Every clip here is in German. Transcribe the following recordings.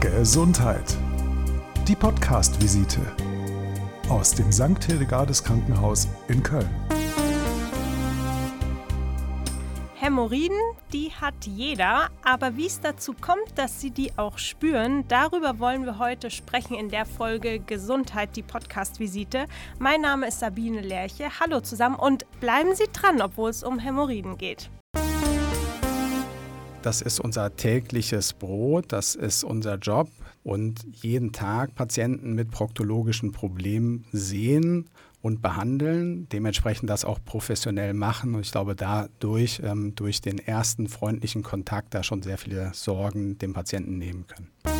Gesundheit. Die Podcast-Visite aus dem St. Hildegardes Krankenhaus in Köln. Hämorrhoiden, die hat jeder, aber wie es dazu kommt, dass sie die auch spüren, darüber wollen wir heute sprechen in der Folge Gesundheit, die Podcast-Visite. Mein Name ist Sabine Lerche. Hallo zusammen und bleiben Sie dran, obwohl es um Hämorrhoiden geht. Das ist unser tägliches Brot, das ist unser Job und jeden Tag Patienten mit proktologischen Problemen sehen und behandeln, dementsprechend das auch professionell machen. Und ich glaube, dadurch, ähm, durch den ersten freundlichen Kontakt, da schon sehr viele Sorgen dem Patienten nehmen können.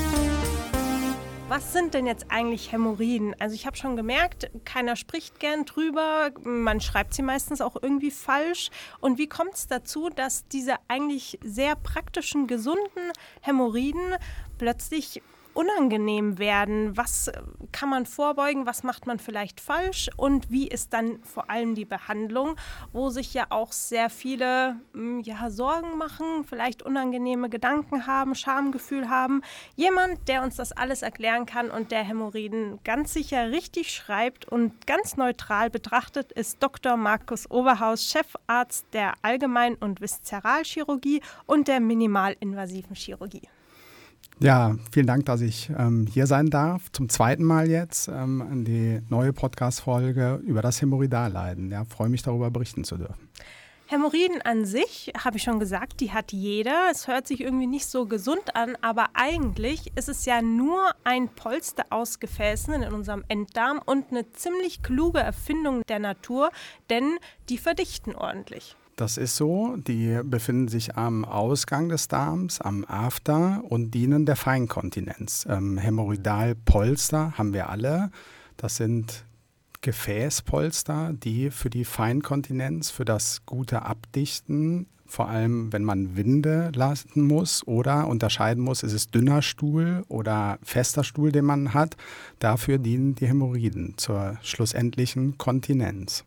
Was sind denn jetzt eigentlich Hämorrhoiden? Also ich habe schon gemerkt, keiner spricht gern drüber, man schreibt sie meistens auch irgendwie falsch. Und wie kommt es dazu, dass diese eigentlich sehr praktischen, gesunden Hämorrhoiden plötzlich unangenehm werden? Was äh, kann man vorbeugen? Was macht man vielleicht falsch? Und wie ist dann vor allem die Behandlung, wo sich ja auch sehr viele hm, ja, Sorgen machen, vielleicht unangenehme Gedanken haben, Schamgefühl haben? Jemand, der uns das alles erklären kann und der Hämorrhoiden ganz sicher richtig schreibt und ganz neutral betrachtet, ist Dr. Markus Oberhaus, Chefarzt der Allgemein- und Viszeralchirurgie und der minimalinvasiven Chirurgie. Ja, vielen Dank, dass ich ähm, hier sein darf. Zum zweiten Mal jetzt ähm, an die neue Podcast-Folge über das Hämorrhoidalleiden. Ja, freue mich darüber berichten zu dürfen. Hämorrhoiden an sich, habe ich schon gesagt, die hat jeder. Es hört sich irgendwie nicht so gesund an, aber eigentlich ist es ja nur ein Polster aus Gefäßen in unserem Enddarm und eine ziemlich kluge Erfindung der Natur, denn die verdichten ordentlich. Das ist so. Die befinden sich am Ausgang des Darms, am After und dienen der Feinkontinenz. Ähm, Hämorrhoidalpolster haben wir alle. Das sind Gefäßpolster, die für die Feinkontinenz, für das gute Abdichten, vor allem wenn man Winde lassen muss oder unterscheiden muss, ist es dünner Stuhl oder fester Stuhl, den man hat, dafür dienen die Hämorrhoiden zur schlussendlichen Kontinenz.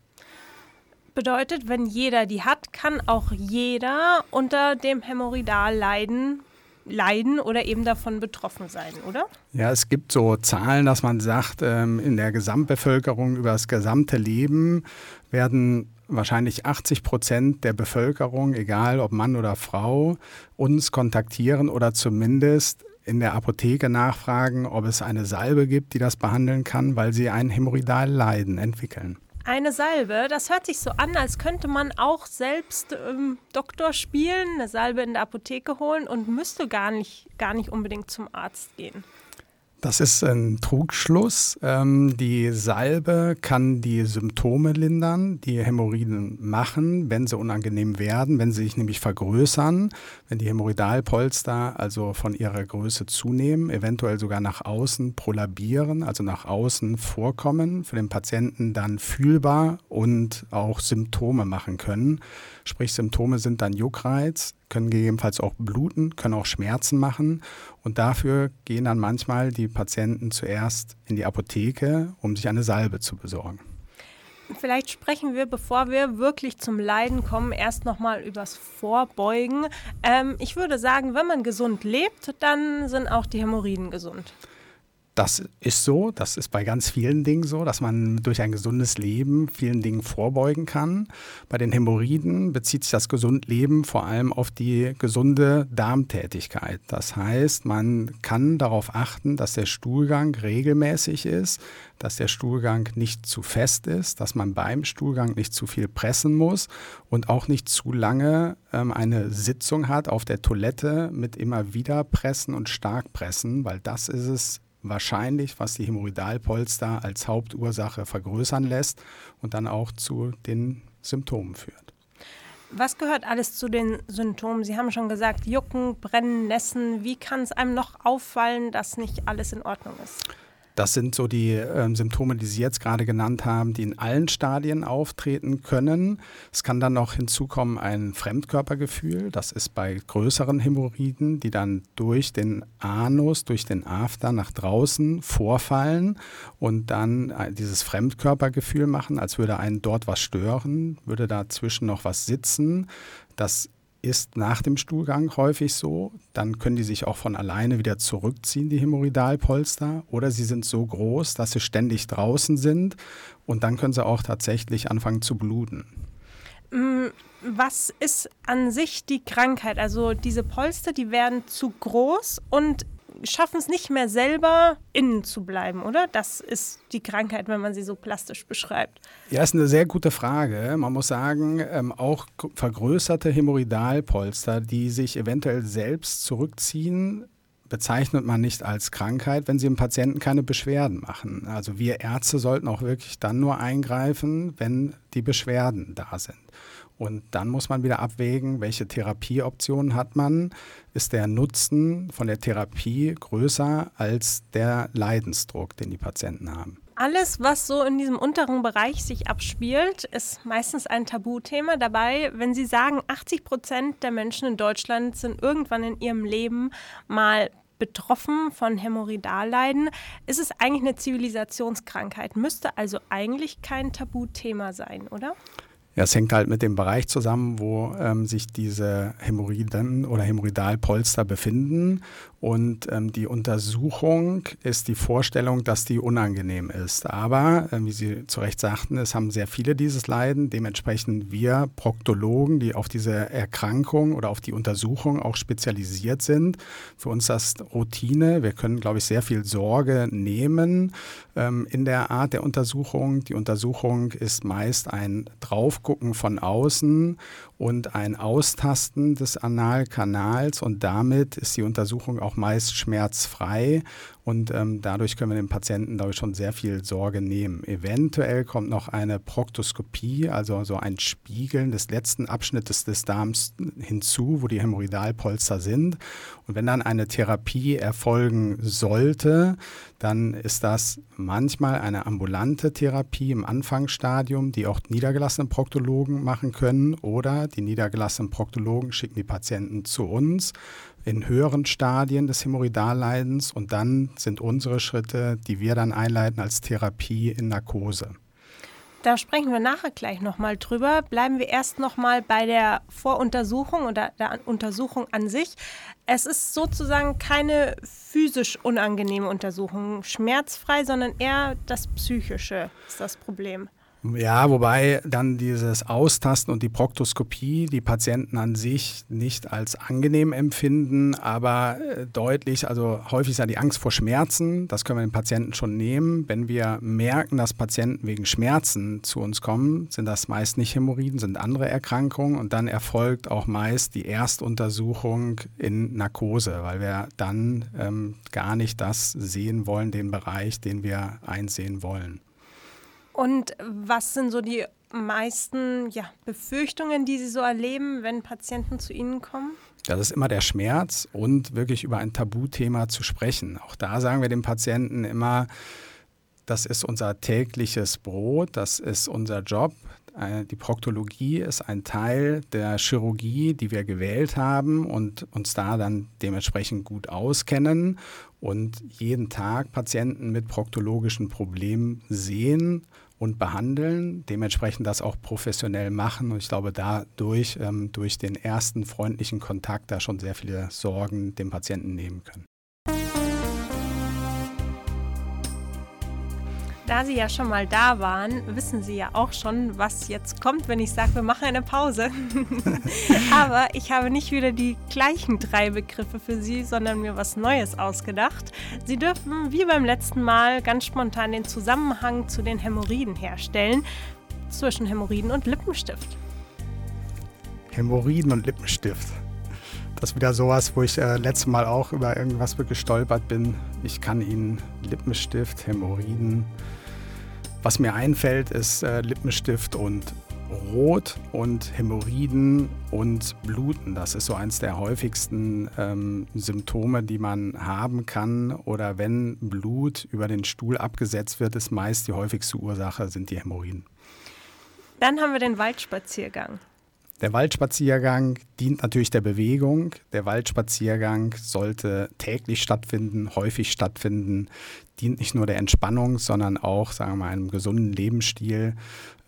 Bedeutet, wenn jeder die hat, kann auch jeder unter dem Hämorrhoidal leiden, leiden oder eben davon betroffen sein, oder? Ja, es gibt so Zahlen, dass man sagt, ähm, in der Gesamtbevölkerung über das gesamte Leben werden wahrscheinlich 80 Prozent der Bevölkerung, egal ob Mann oder Frau, uns kontaktieren oder zumindest in der Apotheke nachfragen, ob es eine Salbe gibt, die das behandeln kann, weil sie ein Hämorrhoidalleiden entwickeln. Eine Salbe, das hört sich so an, als könnte man auch selbst ähm, Doktor spielen, eine Salbe in der Apotheke holen und müsste gar nicht, gar nicht unbedingt zum Arzt gehen. Das ist ein Trugschluss. Ähm, die Salbe kann die Symptome lindern, die Hämorrhoiden machen, wenn sie unangenehm werden, wenn sie sich nämlich vergrößern, wenn die Hämorrhoidalpolster also von ihrer Größe zunehmen, eventuell sogar nach außen prolabieren, also nach außen vorkommen, für den Patienten dann fühlbar und auch Symptome machen können. Sprich, Symptome sind dann Juckreiz, können gegebenenfalls auch bluten, können auch Schmerzen machen. Und dafür gehen dann manchmal die Patienten zuerst in die Apotheke, um sich eine Salbe zu besorgen. Vielleicht sprechen wir, bevor wir wirklich zum Leiden kommen, erst nochmal übers Vorbeugen. Ähm, ich würde sagen, wenn man gesund lebt, dann sind auch die Hämorrhoiden gesund. Das ist so, das ist bei ganz vielen Dingen so, dass man durch ein gesundes Leben vielen Dingen vorbeugen kann. Bei den Hämorrhoiden bezieht sich das Gesundleben vor allem auf die gesunde Darmtätigkeit. Das heißt, man kann darauf achten, dass der Stuhlgang regelmäßig ist, dass der Stuhlgang nicht zu fest ist, dass man beim Stuhlgang nicht zu viel pressen muss und auch nicht zu lange ähm, eine Sitzung hat auf der Toilette mit immer wieder pressen und stark pressen, weil das ist es wahrscheinlich, was die Hämorrhoidalpolster als Hauptursache vergrößern lässt und dann auch zu den Symptomen führt. Was gehört alles zu den Symptomen? Sie haben schon gesagt, Jucken, Brennen, Nässen. Wie kann es einem noch auffallen, dass nicht alles in Ordnung ist? Das sind so die äh, Symptome, die Sie jetzt gerade genannt haben, die in allen Stadien auftreten können. Es kann dann noch hinzukommen ein Fremdkörpergefühl. Das ist bei größeren Hämorrhoiden, die dann durch den Anus, durch den After nach draußen vorfallen und dann äh, dieses Fremdkörpergefühl machen, als würde einen dort was stören, würde dazwischen noch was sitzen. Das ist nach dem Stuhlgang häufig so. Dann können die sich auch von alleine wieder zurückziehen, die Hämorrhoidalpolster. Oder sie sind so groß, dass sie ständig draußen sind. Und dann können sie auch tatsächlich anfangen zu bluten. Mm, was ist an sich die Krankheit? Also diese Polster, die werden zu groß und schaffen es nicht mehr selber innen zu bleiben, oder? Das ist die Krankheit, wenn man sie so plastisch beschreibt. Ja, ist eine sehr gute Frage. Man muss sagen, ähm, auch vergrößerte Hämorrhoidalpolster, die sich eventuell selbst zurückziehen, bezeichnet man nicht als Krankheit, wenn sie im Patienten keine Beschwerden machen. Also wir Ärzte sollten auch wirklich dann nur eingreifen, wenn die Beschwerden da sind. Und dann muss man wieder abwägen, welche Therapieoptionen hat man. Ist der Nutzen von der Therapie größer als der Leidensdruck, den die Patienten haben? Alles, was so in diesem unteren Bereich sich abspielt, ist meistens ein Tabuthema. Dabei, wenn Sie sagen, 80 Prozent der Menschen in Deutschland sind irgendwann in ihrem Leben mal betroffen von Hämorrhoidalleiden, ist es eigentlich eine Zivilisationskrankheit. Müsste also eigentlich kein Tabuthema sein, oder? Ja, es hängt halt mit dem Bereich zusammen, wo ähm, sich diese Hämorrhoiden oder Hämorrhoidalpolster befinden. Und ähm, die Untersuchung ist die Vorstellung, dass die unangenehm ist. Aber, äh, wie Sie zu Recht sagten, es haben sehr viele dieses Leiden. Dementsprechend wir Proktologen, die auf diese Erkrankung oder auf die Untersuchung auch spezialisiert sind, für uns das Routine. Wir können, glaube ich, sehr viel Sorge nehmen ähm, in der Art der Untersuchung. Die Untersuchung ist meist ein Draufgucken von außen und ein Austasten des Analkanals und damit ist die Untersuchung auch meist schmerzfrei und ähm, dadurch können wir dem Patienten, glaube schon sehr viel Sorge nehmen. Eventuell kommt noch eine Proktoskopie, also so ein Spiegeln des letzten Abschnittes des Darms hinzu, wo die Hämorrhoidalpolster sind. Und wenn dann eine Therapie erfolgen sollte, dann ist das manchmal eine ambulante Therapie im Anfangsstadium, die auch niedergelassene Proktologen machen können oder die niedergelassenen Proktologen schicken die Patienten zu uns in höheren Stadien des Hämorrhoidalleidens und dann sind unsere Schritte, die wir dann einleiten als Therapie in Narkose. Da sprechen wir nachher gleich nochmal drüber. Bleiben wir erst nochmal bei der Voruntersuchung oder der Untersuchung an sich. Es ist sozusagen keine physisch unangenehme Untersuchung, schmerzfrei, sondern eher das Psychische ist das Problem. Ja, wobei dann dieses Austasten und die Proktoskopie die Patienten an sich nicht als angenehm empfinden, aber äh, deutlich, also häufig ist ja die Angst vor Schmerzen, das können wir den Patienten schon nehmen. Wenn wir merken, dass Patienten wegen Schmerzen zu uns kommen, sind das meist nicht Hämorrhoiden, sind andere Erkrankungen und dann erfolgt auch meist die Erstuntersuchung in Narkose, weil wir dann ähm, gar nicht das sehen wollen, den Bereich, den wir einsehen wollen. Und was sind so die meisten ja, Befürchtungen, die Sie so erleben, wenn Patienten zu Ihnen kommen? Das ist immer der Schmerz und wirklich über ein Tabuthema zu sprechen. Auch da sagen wir dem Patienten immer, das ist unser tägliches Brot, das ist unser Job. Äh, die Proktologie ist ein Teil der Chirurgie, die wir gewählt haben und uns da dann dementsprechend gut auskennen und jeden Tag Patienten mit proktologischen Problemen sehen und behandeln, dementsprechend das auch professionell machen. Und ich glaube, dadurch, ähm, durch den ersten freundlichen Kontakt, da schon sehr viele Sorgen dem Patienten nehmen können. Da Sie ja schon mal da waren, wissen Sie ja auch schon, was jetzt kommt, wenn ich sage, wir machen eine Pause. Aber ich habe nicht wieder die gleichen drei Begriffe für Sie, sondern mir was Neues ausgedacht. Sie dürfen wie beim letzten Mal ganz spontan den Zusammenhang zu den Hämorrhoiden herstellen zwischen Hämorrhoiden und Lippenstift. Hämorrhoiden und Lippenstift. Das ist wieder sowas, wo ich äh, letztes Mal auch über irgendwas gestolpert bin. Ich kann Ihnen Lippenstift, Hämorrhoiden, was mir einfällt, ist äh, Lippenstift und Rot und Hämorrhoiden und Bluten. Das ist so eins der häufigsten ähm, Symptome, die man haben kann. Oder wenn Blut über den Stuhl abgesetzt wird, ist meist die häufigste Ursache sind die Hämorrhoiden. Dann haben wir den Waldspaziergang. Der Waldspaziergang dient natürlich der Bewegung. Der Waldspaziergang sollte täglich stattfinden, häufig stattfinden, dient nicht nur der Entspannung, sondern auch, sagen wir mal, einem gesunden Lebensstil.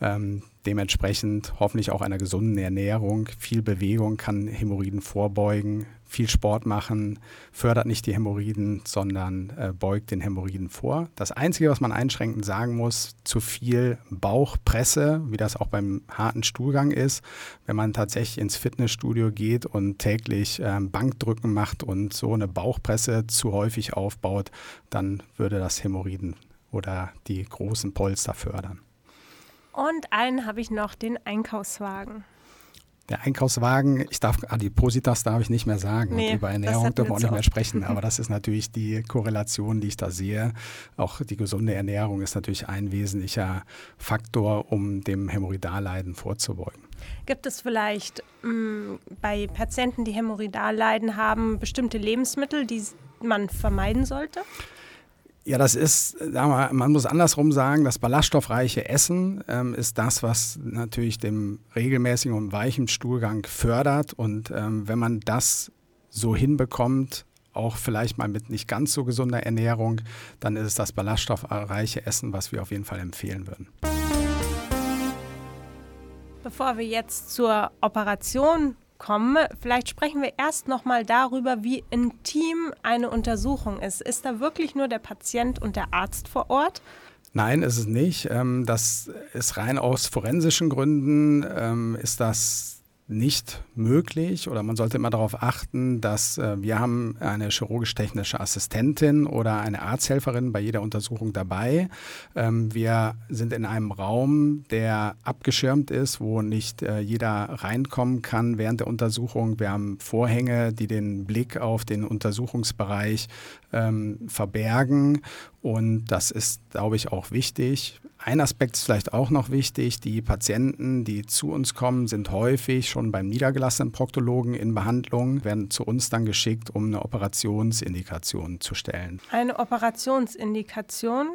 Ähm, dementsprechend hoffentlich auch einer gesunden Ernährung. Viel Bewegung kann Hämorrhoiden vorbeugen. Viel Sport machen fördert nicht die Hämorrhoiden, sondern äh, beugt den Hämorrhoiden vor. Das Einzige, was man einschränkend sagen muss, zu viel Bauchpresse, wie das auch beim harten Stuhlgang ist. Wenn man tatsächlich ins Fitnessstudio geht und täglich äh, Bankdrücken macht und so eine Bauchpresse zu häufig aufbaut, dann würde das Hämorrhoiden oder die großen Polster fördern. Und einen habe ich noch, den Einkaufswagen. Der Einkaufswagen, ich darf Adipositas darf ich nicht mehr sagen. Nee, und über Ernährung dürfen wir auch nicht mehr sprechen. Aber das ist natürlich die Korrelation, die ich da sehe. Auch die gesunde Ernährung ist natürlich ein wesentlicher Faktor, um dem Hämorrhoidalleiden vorzubeugen. Gibt es vielleicht mh, mm, bei Patienten, die Hämorrhoidalleiden haben, bestimmte Lebensmittel, die man vermeiden sollte? Ja, das ist, wir, man muss andersrum sagen, das ballaststoffreiche Essen ähm, ist das, was natürlich dem regelmäßigen und weichen Stuhlgang fördert. Und ähm, wenn man das so hinbekommt, auch vielleicht mal mit nicht ganz so gesunder Ernährung, dann ist es das ballaststoffreiche Essen, was wir auf jeden Fall empfehlen würden. Bevor wir jetzt zur Operation kommen. Vielleicht sprechen wir erst noch mal darüber, wie intim eine Untersuchung ist. Ist da wirklich nur der Patient und der Arzt vor Ort? Nein, ist es nicht. Ähm, das ist rein aus forensischen Gründen, ähm, ist das nicht möglich oder man sollte immer darauf achten, dass äh, wir haben eine chirurgisch-technische Assistentin oder eine Arzthelferin bei jeder Untersuchung dabei. Ähm, wir sind in einem Raum, der abgeschirmt ist, wo nicht äh, jeder reinkommen kann während der Untersuchung. Wir haben Vorhänge, die den Blick auf den Untersuchungsbereich ähm, verbergen und das ist, glaube ich, auch wichtig. Ein Aspekt ist vielleicht auch noch wichtig. Die Patienten, die zu uns kommen, sind häufig schon beim niedergelassenen Proktologen in Behandlung, werden zu uns dann geschickt, um eine Operationsindikation zu stellen. Eine Operationsindikation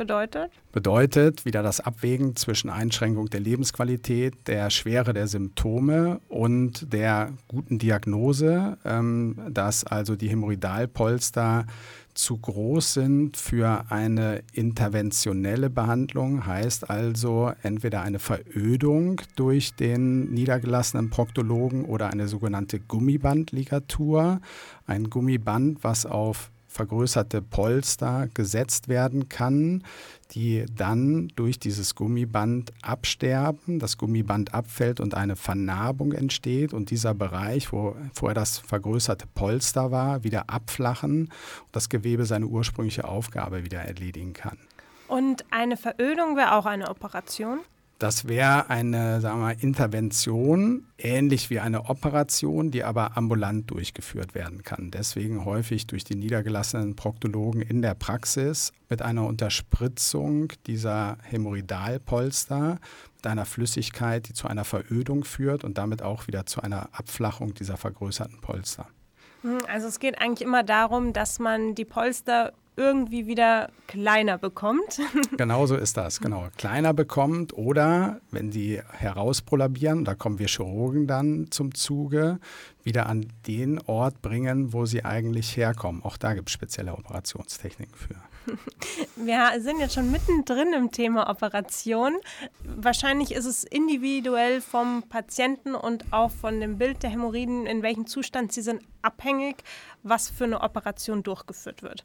bedeutet? Bedeutet wieder das Abwägen zwischen Einschränkung der Lebensqualität, der Schwere der Symptome und der guten Diagnose, ähm, dass also die Hämorrhoidalpolster zu groß sind für eine interventionelle Behandlung, heißt also entweder eine Verödung durch den niedergelassenen Proktologen oder eine sogenannte Gummibandligatur, ein Gummiband, was auf vergrößerte Polster gesetzt werden kann, die dann durch dieses Gummiband absterben, das Gummiband abfällt und eine Vernarbung entsteht und dieser Bereich, wo vorher das vergrößerte Polster war, wieder abflachen und das Gewebe seine ursprüngliche Aufgabe wieder erledigen kann. Und eine Verödung wäre auch eine Operation? Das wäre eine sagen wir, Intervention, ähnlich wie eine Operation, die aber ambulant durchgeführt werden kann. Deswegen häufig durch die niedergelassenen Proktologen in der Praxis mit einer Unterspritzung dieser Hämorrhoidalpolster, mit einer Flüssigkeit, die zu einer Verödung führt und damit auch wieder zu einer Abflachung dieser vergrößerten Polster. Hm, also es geht eigentlich immer darum, dass man die Polster irgendwie wieder kleiner bekommt. Genau so ist das, genau. Kleiner bekommt oder, wenn sie herausprolabieren, da kommen wir Chirurgen dann zum Zuge, wieder an den Ort bringen, wo sie eigentlich herkommen. Auch da gibt es spezielle Operationstechniken für. Wir sind jetzt schon mittendrin im Thema Operation. Wahrscheinlich ist es individuell vom Patienten und auch von dem Bild der Hämorrhoiden, in welchem Zustand sie sind, abhängig, was für eine Operation durchgeführt wird.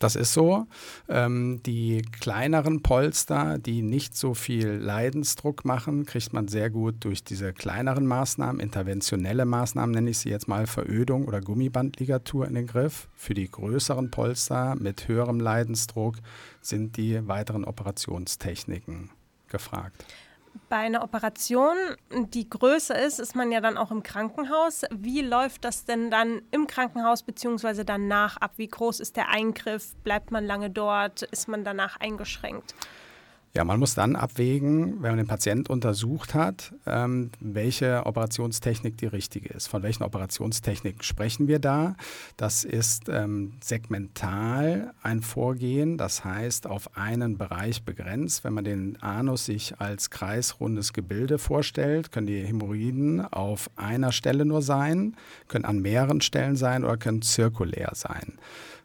Das ist so. Ähm, die kleineren Polster, die nicht so viel Leidensdruck machen, kriegt man sehr gut durch diese kleineren Maßnahmen, interventionelle Maßnahmen nenne ich sie jetzt mal, Verödung oder Gummibandligatur in den Griff. Für die größeren Polster mit höherem Leidensdruck sind die weiteren Operationstechniken gefragt. Bei einer Operation, die größer ist, ist man ja dann auch im Krankenhaus. Wie läuft das denn dann im Krankenhaus bzw. danach ab? Wie groß ist der Eingriff? Bleibt man lange dort? Ist man danach eingeschränkt? Ja, man muss dann abwägen, wenn man den Patient untersucht hat, ähm, welche Operationstechnik die richtige ist. Von welchen Operationstechniken sprechen wir da? Das ist ähm, segmental ein Vorgehen, das heißt auf einen Bereich begrenzt. Wenn man den Anus sich als kreisrundes Gebilde vorstellt, können die Hämorrhoiden auf einer Stelle nur sein, können an mehreren Stellen sein oder können zirkulär sein.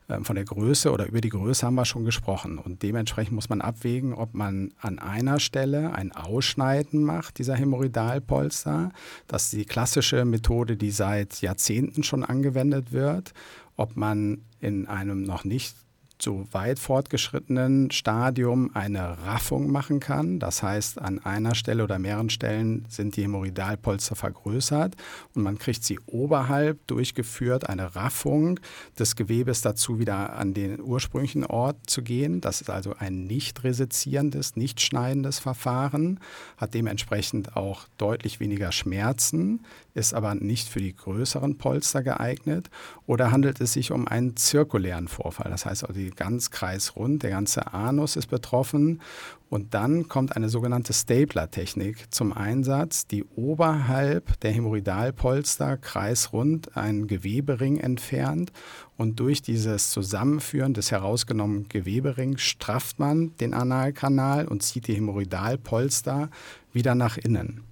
Ähm, von der Größe oder über die Größe haben wir schon gesprochen. Und dementsprechend muss man abwägen, ob man an einer Stelle ein Ausschneiden macht, dieser Hämorrhoidalpolster. Das ist die klassische Methode, die seit Jahrzehnten schon angewendet wird. Ob man in einem noch nicht so weit fortgeschrittenen Stadium eine Raffung machen kann. Das heißt, an einer Stelle oder mehreren Stellen sind die Hämorrhoidalpolster vergrößert und man kriegt sie oberhalb durchgeführt, eine Raffung des Gewebes dazu wieder an den ursprünglichen Ort zu gehen. Das ist also ein nicht resizierendes, nicht schneidendes Verfahren, hat dementsprechend auch deutlich weniger Schmerzen, ist aber nicht für die größeren Polster geeignet. Oder handelt es sich um einen zirkulären Vorfall? Das heißt also, die ganz kreisrund, der ganze Anus ist betroffen. Und dann kommt eine sogenannte Stapler-Technik zum Einsatz, die oberhalb der Hämorrhoidalpolster kreisrund einen Gewebering entfernt. Und durch dieses Zusammenführen des herausgenommenen Geweberings strafft man den Analkanal und zieht die Hämorrhoidalpolster wieder nach innen.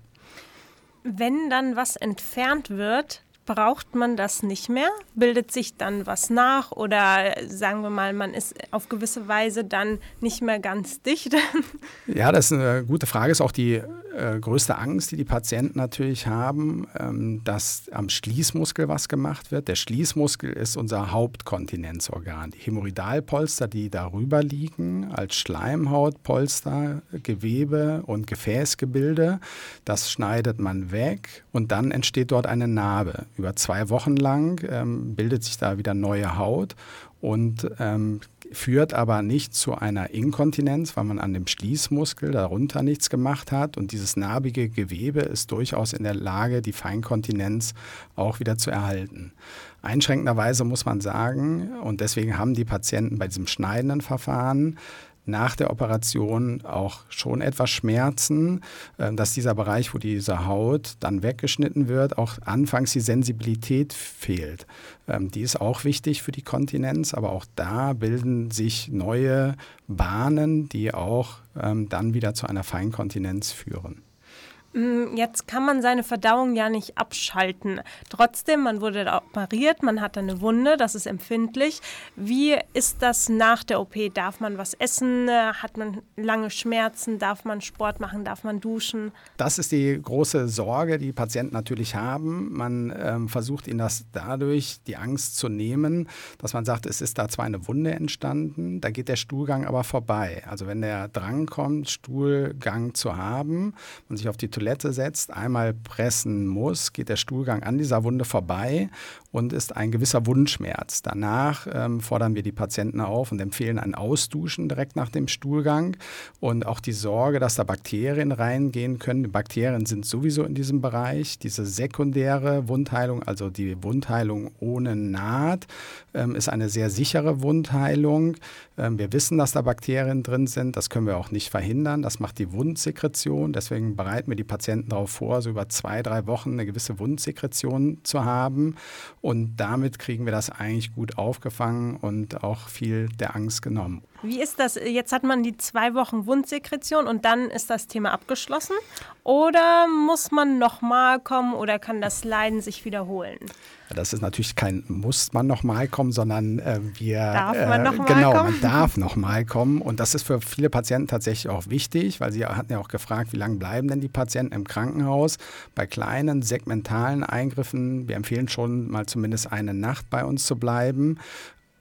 Wenn dann was entfernt wird, braucht man das nicht mehr? Bildet sich dann was nach oder sagen wir mal, man ist auf gewisse Weise dann nicht mehr ganz dicht? Ja, das ist eine gute Frage. Ist auch die äh, größte Angst, die die Patienten natürlich haben, ähm, dass am Schließmuskel was gemacht wird. Der Schließmuskel ist unser Hauptkontinenzorgan. Die Hämorrhoidalpolster, die darüber liegen, als Schleimhautpolster, Gewebe und Gefäßgebilde, das schneidet man weg und dann entsteht dort eine Narbe. Über zwei Wochen lang ähm, bildet sich da wieder neue Haut und ähm, führt aber nicht zu einer Inkontinenz, weil man an dem Schließmuskel darunter nichts gemacht hat. Und dieses narbige Gewebe ist durchaus in der Lage, die Feinkontinenz auch wieder zu erhalten. Einschränkenderweise muss man sagen, und deswegen haben die Patienten bei diesem schneidenden Verfahren nach der Operation auch schon etwas Schmerzen, äh, dass dieser Bereich, wo diese Haut dann weggeschnitten wird, auch anfangs die Sensibilität fehlt. Ähm, die ist auch wichtig für die Kontinenz, aber auch da bilden sich neue Bahnen, die auch ähm, dann wieder zu einer Feinkontinenz führen. Mm, jetzt kann man seine Verdauung ja nicht abschalten. Trotzdem, man wurde operiert, man hat eine Wunde, das ist empfindlich. Wie ist das nach der OP? Darf man was essen? Hat man lange Schmerzen? Darf man Sport machen? Darf man duschen? Das ist die große Sorge, die Patienten natürlich haben. Man ähm, versucht ihnen das dadurch, die Angst zu nehmen, dass man sagt, es ist da zwar eine Wunde entstanden, da geht der Stuhlgang aber vorbei. Also wenn der Drang kommt, Stuhlgang zu haben, man sich auf die Toilette Toilette setzt, einmal pressen muss, geht der Stuhlgang an dieser Wunde vorbei und ist ein gewisser Wundschmerz. Danach ähm, fordern wir die Patienten auf und empfehlen ein Ausduschen direkt nach dem Stuhlgang und auch die Sorge, dass da Bakterien reingehen können. Bakterien sind sowieso in diesem Bereich. Diese sekundäre Wundheilung, also die Wundheilung ohne Naht, ähm, ist eine sehr sichere Wundheilung. Ähm, wir wissen, dass da Bakterien drin sind. Das können wir auch nicht verhindern. Das macht die Wundsekretion. Deswegen bereiten wir die Patienten darauf vor, so über zwei, drei Wochen eine gewisse Wundsekretion zu haben. Und damit kriegen wir das eigentlich gut aufgefangen und auch viel der Angst genommen. Wie ist das? Jetzt hat man die zwei Wochen Wundsekretion und dann ist das Thema abgeschlossen? Oder muss man nochmal kommen oder kann das Leiden sich wiederholen? Das ist natürlich kein muss man nochmal kommen, sondern äh, wir darf man noch äh, genau, kommen? man darf nochmal kommen und das ist für viele Patienten tatsächlich auch wichtig, weil sie hatten ja auch gefragt, wie lange bleiben denn die Patienten im Krankenhaus? Bei kleinen segmentalen Eingriffen, wir empfehlen schon mal zumindest eine Nacht bei uns zu bleiben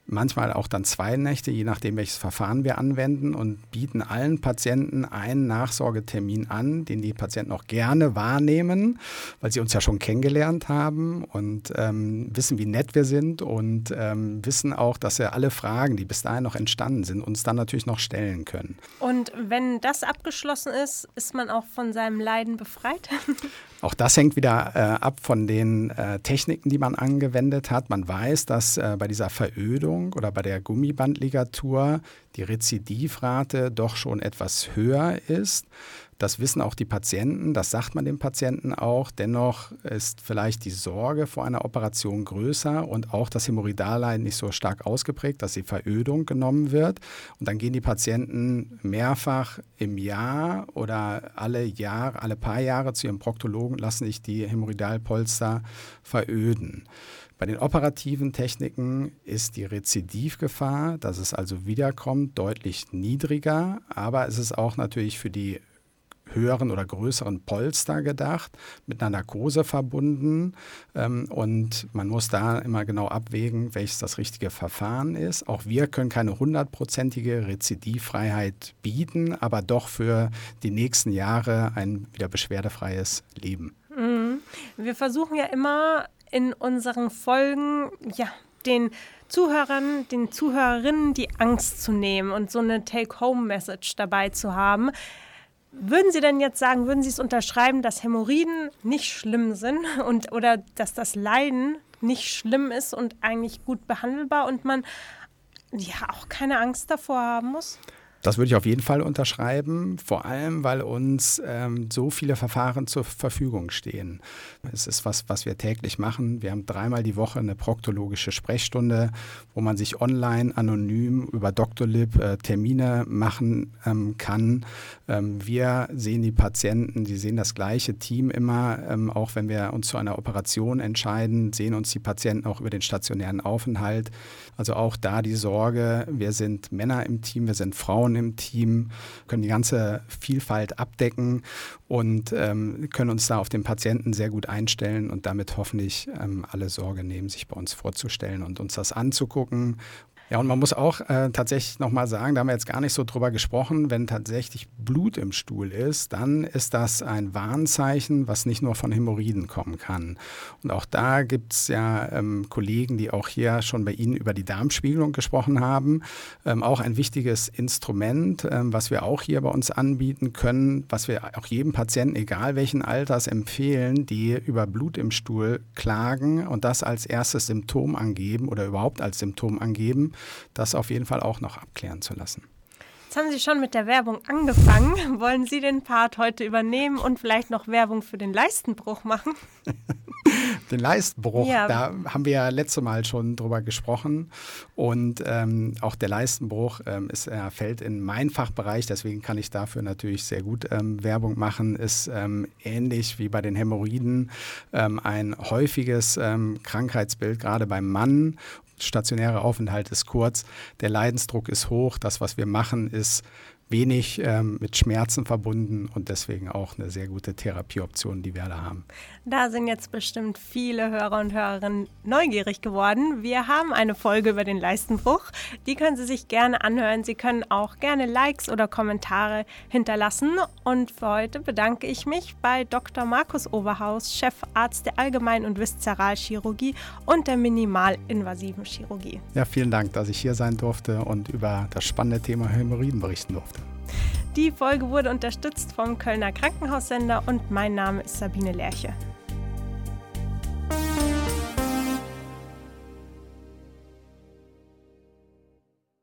manchmal auch dann zwei Nächte, je nachdem, welches Verfahren wir anwenden und bieten allen Patienten einen Nachsorgetermin an, den die Patienten auch gerne wahrnehmen, weil sie uns ja schon kennengelernt haben und ähm, wissen, wie nett wir sind und ähm, wissen auch, dass wir alle Fragen, die bis dahin noch entstanden sind, uns dann natürlich noch stellen können. Und wenn das abgeschlossen ist, ist man auch von seinem Leiden befreit? Auch das hängt wieder äh, ab von den äh, Techniken, die man angewendet hat. Man weiß, dass äh, bei dieser Verödung oder bei der Gummibandligatur die Rezidivrate doch schon etwas höher ist. Das wissen auch die Patienten, das sagt man den Patienten auch. Dennoch ist vielleicht die Sorge vor einer Operation größer und auch das Hämorrhoidalleiden nicht so stark ausgeprägt, dass die Verödung genommen wird. Und dann gehen die Patienten mehrfach im Jahr oder alle Jahre, alle paar Jahre zu ihrem Proktologen, lassen sich die Hämorrhoidalpolster veröden. Bei den operativen Techniken ist die Rezidivgefahr, dass es also wiederkommt, deutlich niedriger, aber es ist auch natürlich für die höheren oder größeren Polster gedacht, mit einer Narkose verbunden. Ähm, und man muss da immer genau abwägen, welches das richtige Verfahren ist. Auch wir können keine hundertprozentige Rezidivfreiheit bieten, aber doch für die nächsten Jahre ein wieder beschwerdefreies Leben. Mhm. Wir versuchen ja immer in unseren Folgen, ja, den Zuhörern, den Zuhörerinnen die Angst zu nehmen und so eine Take-Home-Message dabei zu haben. Würden Sie denn jetzt sagen, würden Sie es unterschreiben, dass Hämorrhoiden nicht schlimm sind und oder dass das Leiden nicht schlimm ist und eigentlich gut behandelbar und man ja auch keine Angst davor haben muss? Das würde ich auf jeden Fall unterschreiben, vor allem, weil uns ähm, so viele Verfahren zur Verfügung stehen. Es ist was, was wir täglich machen. Wir haben dreimal die Woche eine proktologische Sprechstunde, wo man sich online anonym über Doctolib äh, Termine machen ähm, kann. Ähm, wir sehen die Patienten, die sehen das gleiche Team immer, ähm, auch wenn wir uns zu einer Operation entscheiden, sehen uns die Patienten auch über den stationären Aufenthalt. Also auch da die Sorge, wir sind Männer im Team, wir sind Frauen Frauen im Team, können die ganze Vielfalt abdecken und ähm, können uns da auf den Patienten sehr gut einstellen und damit hoffentlich ähm, alle Sorge nehmen, sich bei uns vorzustellen und uns das anzugucken ja, und man muss auch äh, tatsächlich nochmal sagen, da haben wir jetzt gar nicht so drüber gesprochen, wenn tatsächlich Blut im Stuhl ist, dann ist das ein Warnzeichen, was nicht nur von Hämorrhoiden kommen kann. Und auch da gibt es ja ähm, Kollegen, die auch hier schon bei Ihnen über die Darmspiegelung gesprochen haben. Ähm, auch ein wichtiges Instrument, ähm, was wir auch hier bei uns anbieten können, was wir auch jedem Patienten, egal welchen Alters, empfehlen, die über Blut im Stuhl klagen und das als erstes Symptom angeben oder überhaupt als Symptom angeben das auf jeden Fall auch noch abklären zu lassen. Jetzt haben Sie schon mit der Werbung angefangen. Wollen Sie den Part heute übernehmen und vielleicht noch Werbung für den Leistenbruch machen? den Leistenbruch, ja. da haben wir ja letzte Mal schon drüber gesprochen. Und ähm, auch der Leistenbruch ähm, ist, äh, fällt in meinen Fachbereich, deswegen kann ich dafür natürlich sehr gut ähm, Werbung machen. Ist ähm, ähnlich wie bei den Hämorrhoiden ähm, ein häufiges ähm, Krankheitsbild, gerade beim Mann stationäre Aufenthalt ist kurz, der Leidensdruck ist hoch. Das, was wir machen, ist wenig ähm, mit Schmerzen verbunden und deswegen auch eine sehr gute Therapieoption, die wir da haben. Da sind jetzt bestimmt viele Hörer und Hörerinnen neugierig geworden. Wir haben eine Folge über den Leistenbruch. Die können Sie sich gerne anhören. Sie können auch gerne Likes oder Kommentare hinterlassen. Und für heute bedanke ich mich bei Dr. Markus Oberhaus, Chefarzt der Allgemein- und Viszeralchirurgie und der minimalinvasiven Chirurgie. Ja, vielen Dank, dass ich hier sein durfte und über das spannende Thema Hämorrhoiden berichten durfte. Die Folge wurde unterstützt vom Kölner Krankenhaussender und mein Name ist Sabine Lerche.